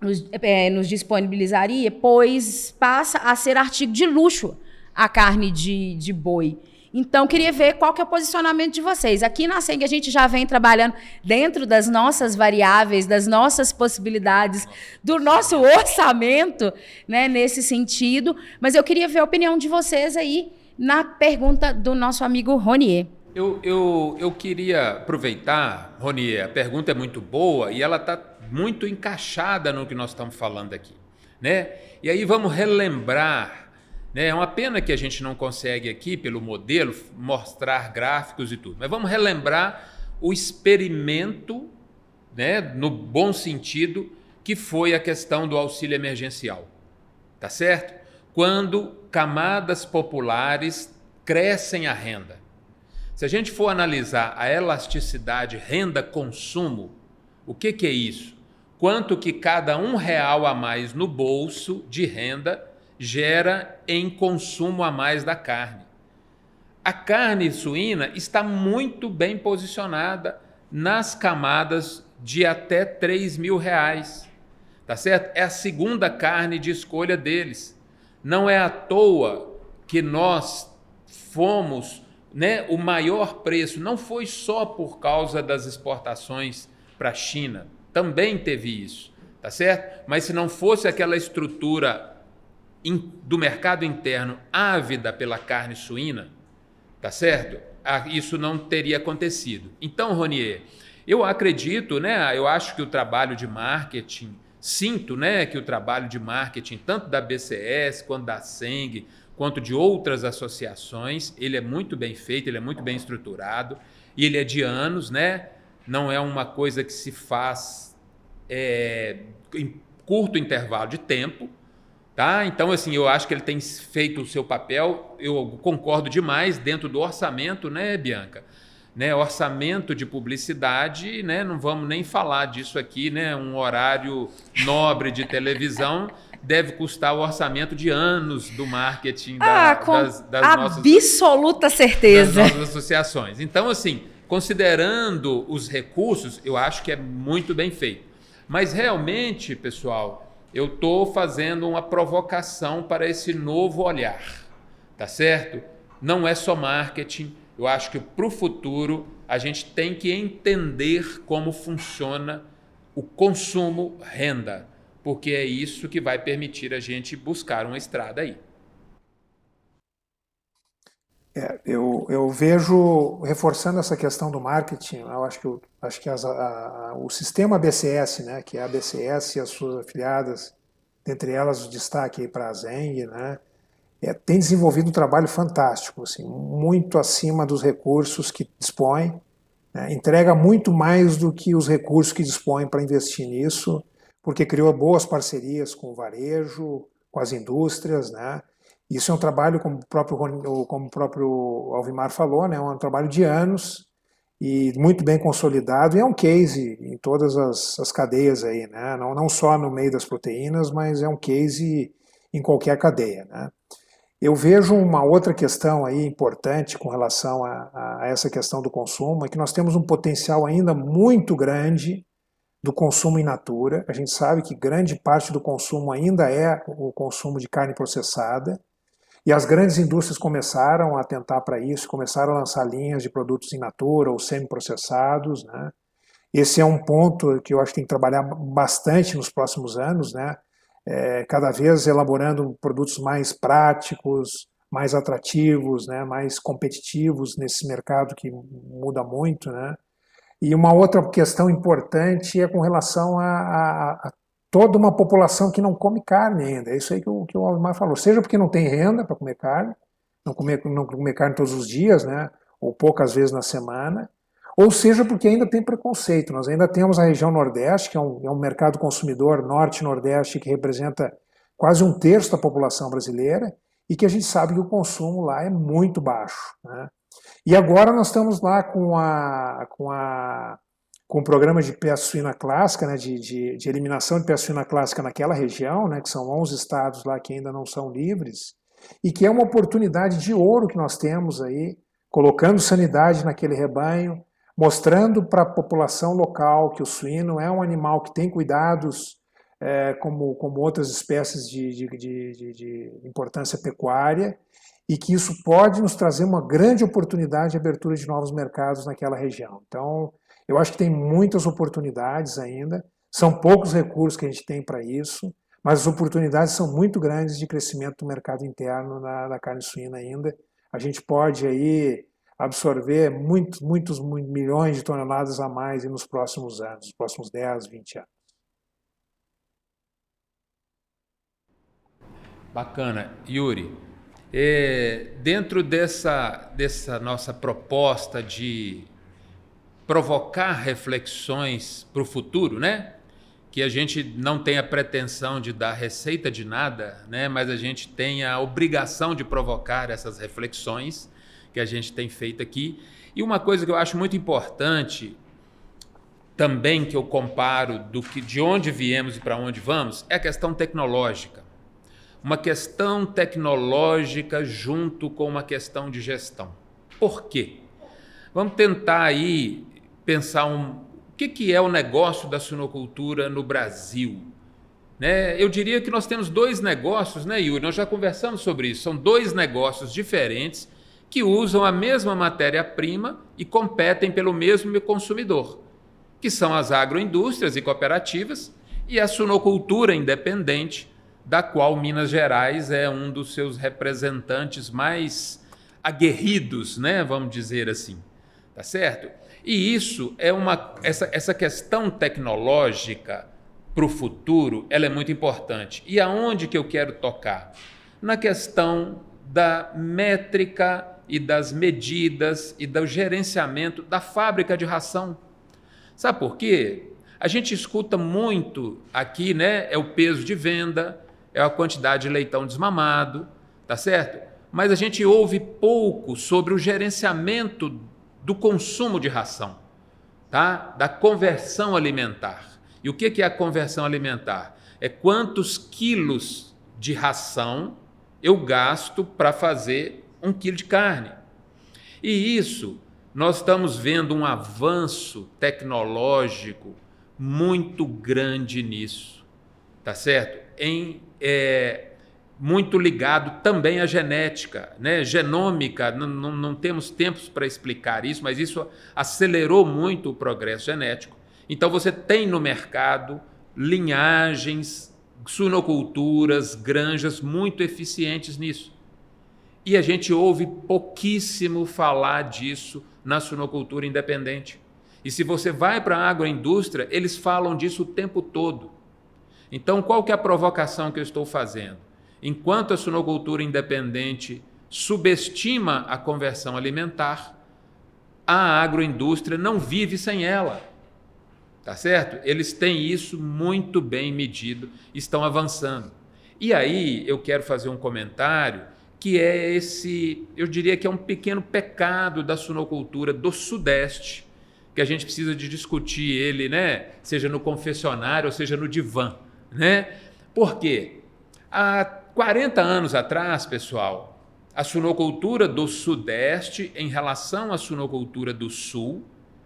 nos, é, nos disponibilizaria, pois passa a ser artigo de luxo a carne de, de boi. Então, queria ver qual que é o posicionamento de vocês. Aqui na SENG a gente já vem trabalhando dentro das nossas variáveis, das nossas possibilidades, do nosso orçamento, né, nesse sentido. Mas eu queria ver a opinião de vocês aí na pergunta do nosso amigo Ronier. Eu, eu, eu queria aproveitar, Ronier, a pergunta é muito boa e ela está muito encaixada no que nós estamos falando aqui. Né? E aí vamos relembrar. Né? É uma pena que a gente não consegue aqui, pelo modelo, mostrar gráficos e tudo, mas vamos relembrar o experimento, né, no bom sentido, que foi a questão do auxílio emergencial. Tá certo? Quando camadas populares crescem a renda. Se a gente for analisar a elasticidade renda-consumo, o que, que é isso? quanto que cada um real a mais no bolso de renda gera em consumo a mais da carne. A carne suína está muito bem posicionada nas camadas de até 3 mil reais. Tá certo? É a segunda carne de escolha deles. Não é à toa que nós fomos né, o maior preço. Não foi só por causa das exportações para a China. Também teve isso. Tá certo? Mas se não fosse aquela estrutura do mercado interno ávida pela carne suína, tá certo? Ah, isso não teria acontecido. Então, Ronier, eu acredito, né? Eu acho que o trabalho de marketing, sinto, né, que o trabalho de marketing tanto da BCS quanto da Seng, quanto de outras associações, ele é muito bem feito, ele é muito bem estruturado e ele é de anos, né? Não é uma coisa que se faz é, em curto intervalo de tempo, tá? Então, assim, eu acho que ele tem feito o seu papel. Eu concordo demais dentro do orçamento, né, Bianca? Né, orçamento de publicidade, né, não vamos nem falar disso aqui, né, um horário nobre de televisão deve custar o orçamento de anos do marketing da, ah, com das, das absoluta nossas, certeza. das nossas associações. Então, assim, considerando os recursos, eu acho que é muito bem feito. Mas realmente, pessoal, eu estou fazendo uma provocação para esse novo olhar, tá certo? Não é só marketing, eu acho que para o futuro a gente tem que entender como funciona o consumo renda, porque é isso que vai permitir a gente buscar uma estrada aí. É, eu, eu vejo, reforçando essa questão do marketing, eu acho que, acho que as, a, a, o sistema BCS, né, que é a BCS e as suas afiliadas, dentre elas o destaque para a Zeng, né, é, tem desenvolvido um trabalho fantástico, assim, muito acima dos recursos que dispõe, né, entrega muito mais do que os recursos que dispõe para investir nisso, porque criou boas parcerias com o varejo, com as indústrias, né? Isso é um trabalho, como o próprio, como o próprio Alvimar falou, né? É um trabalho de anos e muito bem consolidado e é um case em todas as, as cadeias aí, né? Não, não só no meio das proteínas, mas é um case em qualquer cadeia, né? Eu vejo uma outra questão aí importante com relação a, a, essa questão do consumo, é que nós temos um potencial ainda muito grande do consumo in natura. A gente sabe que grande parte do consumo ainda é o consumo de carne processada, e as grandes indústrias começaram a tentar para isso, começaram a lançar linhas de produtos in natura ou semi-processados. Né? Esse é um ponto que eu acho que tem que trabalhar bastante nos próximos anos, né? É, cada vez elaborando produtos mais práticos, mais atrativos, né, mais competitivos nesse mercado que muda muito, né. E uma outra questão importante é com relação a, a, a toda uma população que não come carne ainda. É isso aí que o, que o Almar falou. Seja porque não tem renda para comer carne, não comer, não comer carne todos os dias, né, ou poucas vezes na semana, ou seja porque ainda tem preconceito. Nós ainda temos a região Nordeste, que é um, é um mercado consumidor Norte-Nordeste que representa quase um terço da população brasileira e que a gente sabe que o consumo lá é muito baixo. Né? E agora nós estamos lá com, a, com, a, com o programa de peça suína clássica, né, de, de, de, eliminação de peça suína clássica naquela região, né, que são 11 estados lá que ainda não são livres, e que é uma oportunidade de ouro que nós temos aí, colocando sanidade naquele rebanho, mostrando para a população local que o suíno é um animal que tem cuidados é, como, como outras espécies de, de, de, de, importância pecuária e que isso pode nos trazer uma grande oportunidade de abertura de novos mercados naquela região. Então, eu acho que tem muitas oportunidades ainda, são poucos recursos que a gente tem para isso, mas as oportunidades são muito grandes de crescimento do mercado interno na, na carne suína ainda. A gente pode aí absorver muitos, muitos, milhões de toneladas a mais nos próximos anos, nos próximos 10, 20 anos. Bacana. Yuri, é, dentro dessa, dessa nossa proposta de provocar reflexões para o futuro, né? Que a gente não tem a pretensão de dar receita de nada, né? Mas a gente tem a obrigação de provocar essas reflexões que a gente tem feito aqui. E uma coisa que eu acho muito importante também que eu comparo do que de onde viemos e para onde vamos é a questão tecnológica. Uma questão tecnológica junto com uma questão de gestão. Por quê? Vamos tentar aí pensar um, o que, que é o negócio da suinocultura no Brasil. Né? Eu diria que nós temos dois negócios, né, Yuri? Nós já conversamos sobre isso. São dois negócios diferentes que usam a mesma matéria-prima e competem pelo mesmo consumidor que são as agroindústrias e cooperativas, e a sunocultura independente, da qual Minas Gerais é um dos seus representantes mais aguerridos, né, vamos dizer assim. Tá certo? E isso é uma essa, essa questão tecnológica para o futuro, ela é muito importante. E aonde que eu quero tocar? Na questão da métrica e das medidas e do gerenciamento da fábrica de ração. Sabe por quê? A gente escuta muito aqui, né? É o peso de venda, é a quantidade de leitão desmamado, tá certo? Mas a gente ouve pouco sobre o gerenciamento do consumo de ração, tá? Da conversão alimentar. E o que é a conversão alimentar? É quantos quilos de ração eu gasto para fazer um quilo de carne. E isso nós estamos vendo um avanço tecnológico muito grande nisso, tá certo? Em é, muito ligado também à genética, né? Genômica, não, não, não temos tempos para explicar isso, mas isso acelerou muito o progresso genético. Então você tem no mercado linhagens, suinoculturas, granjas muito eficientes nisso. E a gente ouve pouquíssimo falar disso na suinocultura independente. E se você vai para a agroindústria, eles falam disso o tempo todo. Então, qual que é a provocação que eu estou fazendo? Enquanto a suinocultura independente subestima a conversão alimentar, a agroindústria não vive sem ela. Tá certo? Eles têm isso muito bem medido, estão avançando. E aí eu quero fazer um comentário que é esse, eu diria que é um pequeno pecado da sunocultura do Sudeste, que a gente precisa de discutir ele, né? Seja no confessionário ou seja no divã, né? Por quê? Há 40 anos atrás, pessoal, a sunocultura do Sudeste em relação à sunocultura do Sul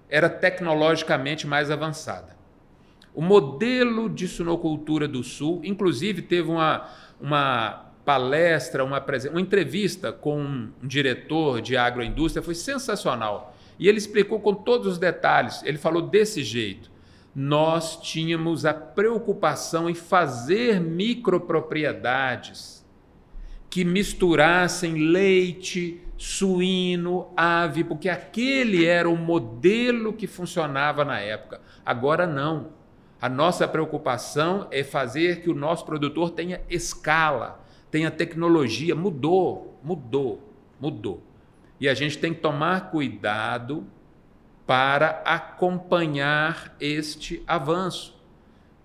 era tecnologicamente mais avançada. O modelo de sunocultura do Sul, inclusive, teve uma, uma palestra, uma, uma entrevista com um diretor de agroindústria, foi sensacional. E ele explicou com todos os detalhes. Ele falou desse jeito: nós tínhamos a preocupação em fazer micropropriedades que misturassem leite, suíno, ave, porque aquele era o modelo que funcionava na época. Agora não. A nossa preocupação é fazer que o nosso produtor tenha escala, tem a tecnologia, mudou, mudou, mudou. E a gente tem que tomar cuidado para acompanhar este avanço.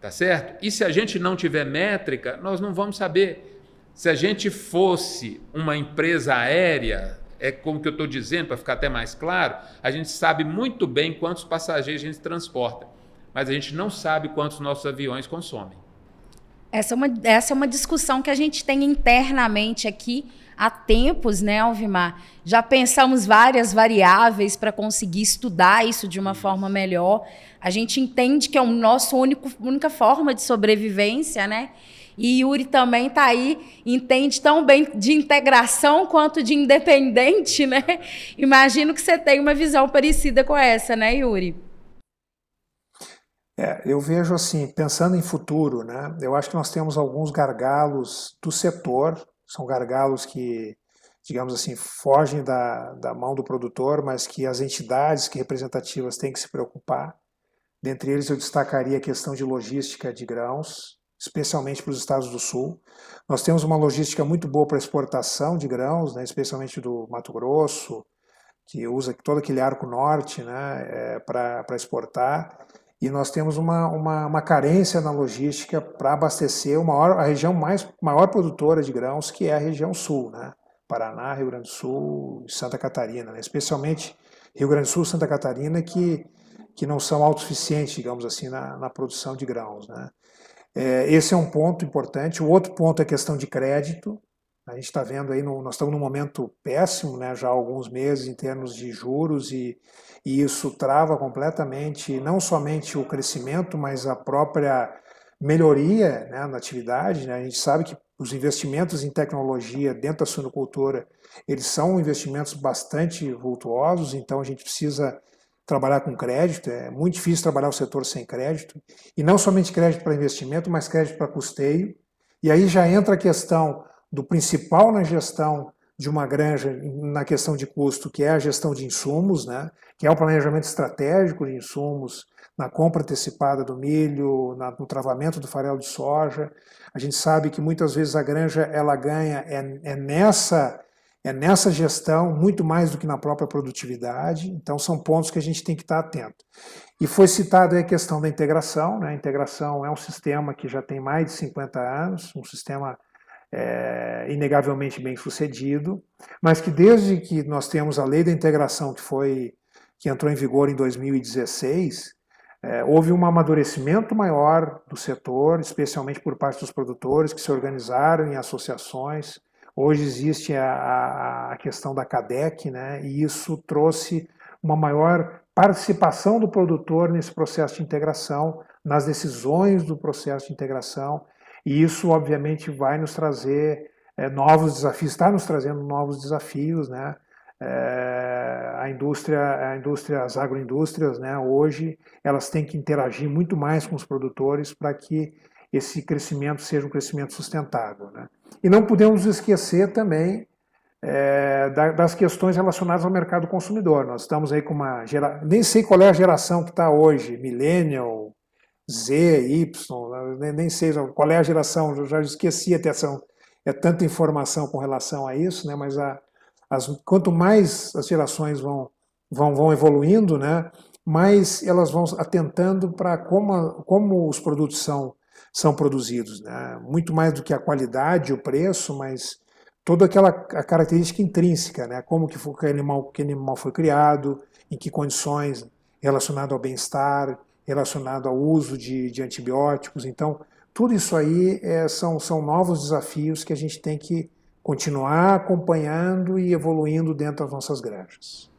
Tá certo? E se a gente não tiver métrica, nós não vamos saber. Se a gente fosse uma empresa aérea, é como que eu estou dizendo, para ficar até mais claro, a gente sabe muito bem quantos passageiros a gente transporta, mas a gente não sabe quantos nossos aviões consomem. Essa é, uma, essa é uma discussão que a gente tem internamente aqui há tempos, né, Alvimar? Já pensamos várias variáveis para conseguir estudar isso de uma forma melhor. A gente entende que é o nosso único única forma de sobrevivência, né? E Yuri também está aí, entende tão bem de integração quanto de independente, né? Imagino que você tem uma visão parecida com essa, né, Yuri? É, eu vejo assim, pensando em futuro, né, eu acho que nós temos alguns gargalos do setor, são gargalos que, digamos assim, fogem da, da mão do produtor, mas que as entidades que representativas têm que se preocupar. Dentre eles, eu destacaria a questão de logística de grãos, especialmente para os estados do sul. Nós temos uma logística muito boa para exportação de grãos, né, especialmente do Mato Grosso, que usa todo aquele arco norte né, é, para exportar e nós temos uma, uma, uma carência na logística para abastecer maior, a região mais, maior produtora de grãos, que é a região sul, né? Paraná, Rio Grande do Sul e Santa Catarina, né? especialmente Rio Grande do Sul e Santa Catarina, que que não são autossuficientes, digamos assim, na, na produção de grãos. Né? É, esse é um ponto importante. O outro ponto é a questão de crédito. A gente está vendo aí, no, nós estamos num momento péssimo, né, já há alguns meses, em termos de juros, e, e isso trava completamente não somente o crescimento, mas a própria melhoria né, na atividade. Né? A gente sabe que os investimentos em tecnologia dentro da suinocultura, eles são investimentos bastante vultuosos, então a gente precisa trabalhar com crédito, é muito difícil trabalhar o setor sem crédito, e não somente crédito para investimento, mas crédito para custeio. E aí já entra a questão do principal na gestão de uma granja na questão de custo, que é a gestão de insumos, né? que é o planejamento estratégico de insumos na compra antecipada do milho, na, no travamento do farelo de soja. A gente sabe que muitas vezes a granja ela ganha é, é nessa é nessa gestão muito mais do que na própria produtividade. Então são pontos que a gente tem que estar atento. E foi citada a questão da integração. Né? A integração é um sistema que já tem mais de 50 anos, um sistema é, inegavelmente bem sucedido, mas que desde que nós temos a lei da integração que foi que entrou em vigor em 2016, é, houve um amadurecimento maior do setor, especialmente por parte dos produtores que se organizaram em associações. Hoje existe a, a questão da CADEC, né, e isso trouxe uma maior participação do produtor nesse processo de integração, nas decisões do processo de integração e isso, obviamente, vai nos trazer é, novos desafios, está nos trazendo novos desafios, né? É, a indústria, a indústria, as agroindústrias, né, hoje, elas têm que interagir muito mais com os produtores para que esse crescimento seja um crescimento sustentável. Né? E não podemos esquecer também é, das questões relacionadas ao mercado consumidor. Nós estamos aí com uma geração, nem sei qual é a geração que está hoje, millennial, Z, Y, nem, nem sei qual é a geração, eu já esqueci até são, é tanta informação com relação a isso, né? mas a, as, quanto mais as gerações vão, vão, vão evoluindo, né? mais elas vão atentando para como, como os produtos são, são produzidos. Né? Muito mais do que a qualidade, o preço, mas toda aquela a característica intrínseca, né? como que, foi, que, animal, que animal foi criado, em que condições relacionado ao bem-estar, relacionado ao uso de, de antibióticos. Então, tudo isso aí é, são, são novos desafios que a gente tem que continuar acompanhando e evoluindo dentro das nossas granjas.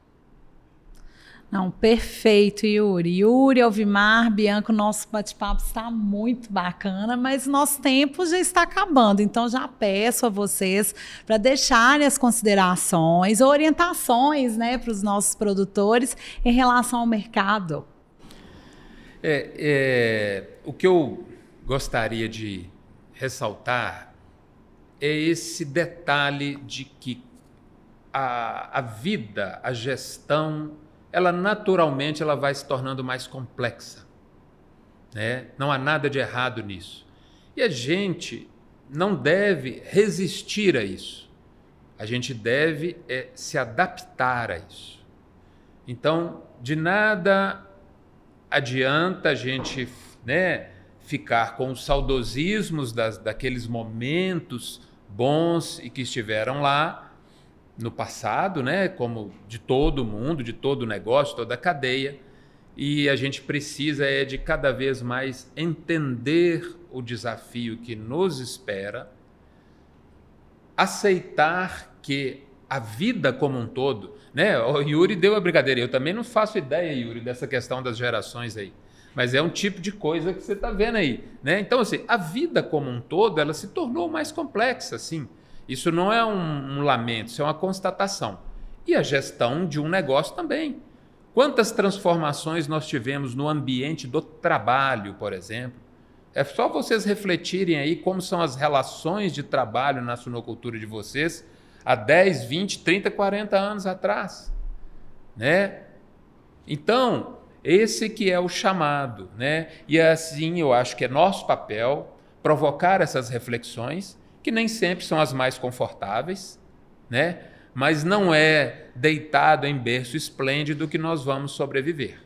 Não, perfeito, Yuri. Yuri, Alvimar, Bianco, nosso bate-papo está muito bacana, mas nosso tempo já está acabando. Então, já peço a vocês para deixarem as considerações, orientações né, para os nossos produtores em relação ao mercado. É, é, o que eu gostaria de ressaltar é esse detalhe de que a, a vida, a gestão, ela naturalmente ela vai se tornando mais complexa. Né? Não há nada de errado nisso. E a gente não deve resistir a isso. A gente deve é, se adaptar a isso. Então, de nada adianta a gente né, ficar com os saudosismos das, daqueles momentos bons e que estiveram lá no passado, né, como de todo mundo, de todo negócio, toda a cadeia. E a gente precisa é de cada vez mais entender o desafio que nos espera, aceitar que a vida como um todo né? O Yuri deu a brincadeira. Eu também não faço ideia, Yuri, dessa questão das gerações aí. Mas é um tipo de coisa que você está vendo aí. Né? Então, assim, a vida como um todo, ela se tornou mais complexa, assim. Isso não é um, um lamento, isso é uma constatação. E a gestão de um negócio também. Quantas transformações nós tivemos no ambiente do trabalho, por exemplo? É só vocês refletirem aí como são as relações de trabalho na suinocultura de vocês há 10, 20, 30, 40 anos atrás, né? Então, esse que é o chamado, né? E assim, eu acho que é nosso papel provocar essas reflexões, que nem sempre são as mais confortáveis, né? Mas não é deitado em berço esplêndido que nós vamos sobreviver.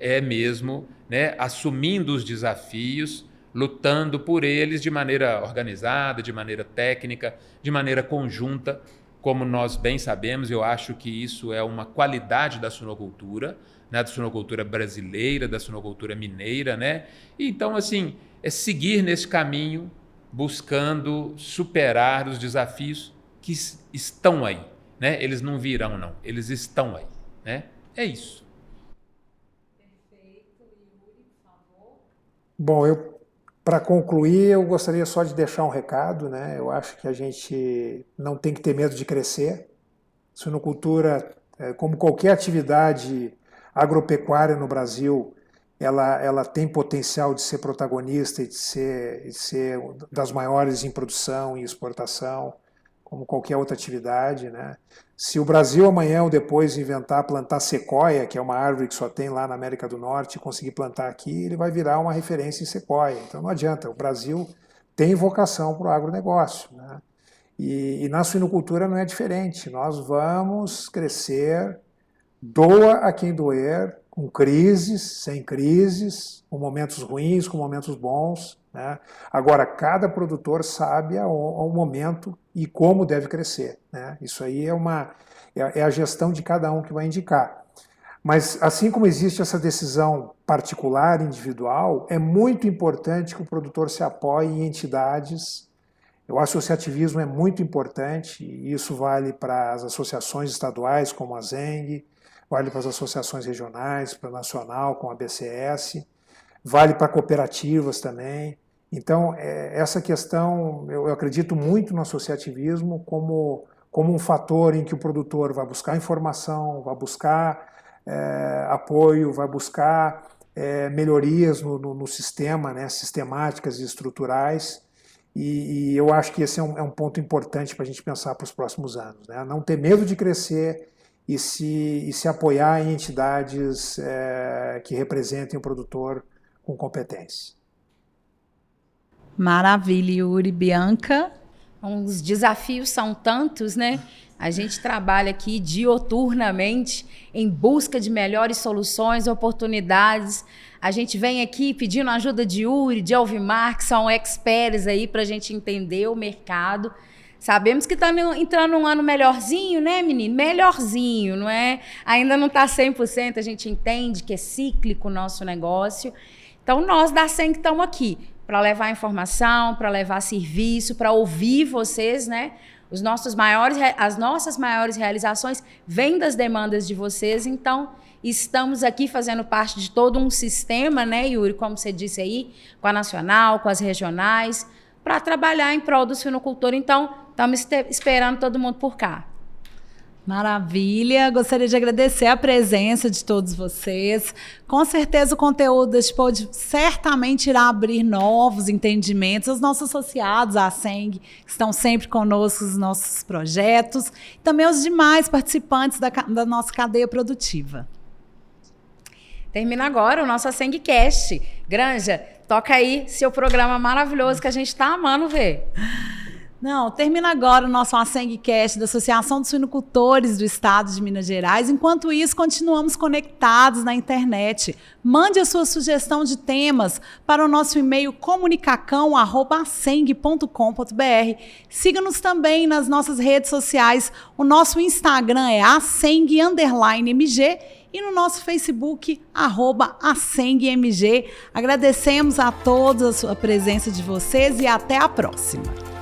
É mesmo, né, assumindo os desafios, lutando por eles de maneira organizada, de maneira técnica, de maneira conjunta como nós bem sabemos, eu acho que isso é uma qualidade da suinocultura, né, da suinocultura brasileira, da suinocultura mineira, né? Então, assim, é seguir nesse caminho, buscando superar os desafios que estão aí, né? Eles não virão, não. Eles estão aí, né? É isso. Bom, eu para concluir, eu gostaria só de deixar um recado, né? Eu acho que a gente não tem que ter medo de crescer. Suinocultura, é, como qualquer atividade agropecuária no Brasil, ela, ela tem potencial de ser protagonista e de ser, de ser das maiores em produção e exportação, como qualquer outra atividade. Né? Se o Brasil amanhã ou depois inventar plantar sequoia, que é uma árvore que só tem lá na América do Norte, e conseguir plantar aqui, ele vai virar uma referência em sequoia. Então não adianta, o Brasil tem vocação para o agronegócio. Né? E, e na suinocultura não é diferente. Nós vamos crescer Doa a quem doer, com crises, sem crises, com momentos ruins, com momentos bons. Né? Agora, cada produtor sabe ao, momento e como deve crescer. Né? Isso aí é, uma, é, é a gestão de cada um que vai indicar. Mas, assim como existe essa decisão particular, individual, é muito importante que o produtor se apoie em entidades. O associativismo é muito importante, e isso vale para as associações estaduais, como a ZENG, vale para as associações regionais, para a nacional, com a BCS, vale para cooperativas também. Então, é, essa questão, eu, eu acredito muito no associativismo como, como um fator em que o produtor vai buscar informação, vai buscar é, apoio, vai buscar é, melhorias no, no, no, sistema, né, sistemáticas e estruturais. E, e, eu acho que esse é um, é um ponto importante para a gente pensar para os próximos anos. Né? Não ter medo de crescer, e se, e se apoiar em entidades é, que representem o produtor com competência. Maravilha, Yuri Bianca. Os desafios são tantos, né? A gente trabalha aqui dioturnamente em busca de melhores soluções, oportunidades. A gente vem aqui pedindo ajuda de Yuri, de Alvimar, que são experts aí para a gente entender o mercado. Sabemos que está entrando um ano melhorzinho, né, menino? Melhorzinho, não é? Ainda não está 100%, a gente entende que é cíclico o nosso negócio. Então, nós da SEM estamos aqui para levar informação, para levar serviço, para ouvir vocês, né? Os nossos maiores, as nossas maiores realizações vêm das demandas de vocês, então estamos aqui fazendo parte de todo um sistema, né, Yuri, como você disse aí, com a nacional, com as regionais, para trabalhar em prol do suinocultor. Então, estamos esperando todo mundo por cá. Maravilha! Gostaria de agradecer a presença de todos vocês. Com certeza o conteúdo deste pod certamente irá abrir novos entendimentos aos nossos associados, à SENG, que estão sempre conosco nos nossos projetos, e também aos demais participantes da, da nossa cadeia produtiva. Termina agora o nosso Cast. Granja, toca aí seu programa maravilhoso que a gente está amando ver. Não, termina agora o nosso Cast da Associação dos Suinocultores do Estado de Minas Gerais. Enquanto isso, continuamos conectados na internet. Mande a sua sugestão de temas para o nosso e-mail comunicacão@aceng.com.br. Siga-nos também nas nossas redes sociais. O nosso Instagram é aceng_mg e no nosso Facebook, arroba Agradecemos a todos a sua presença de vocês e até a próxima.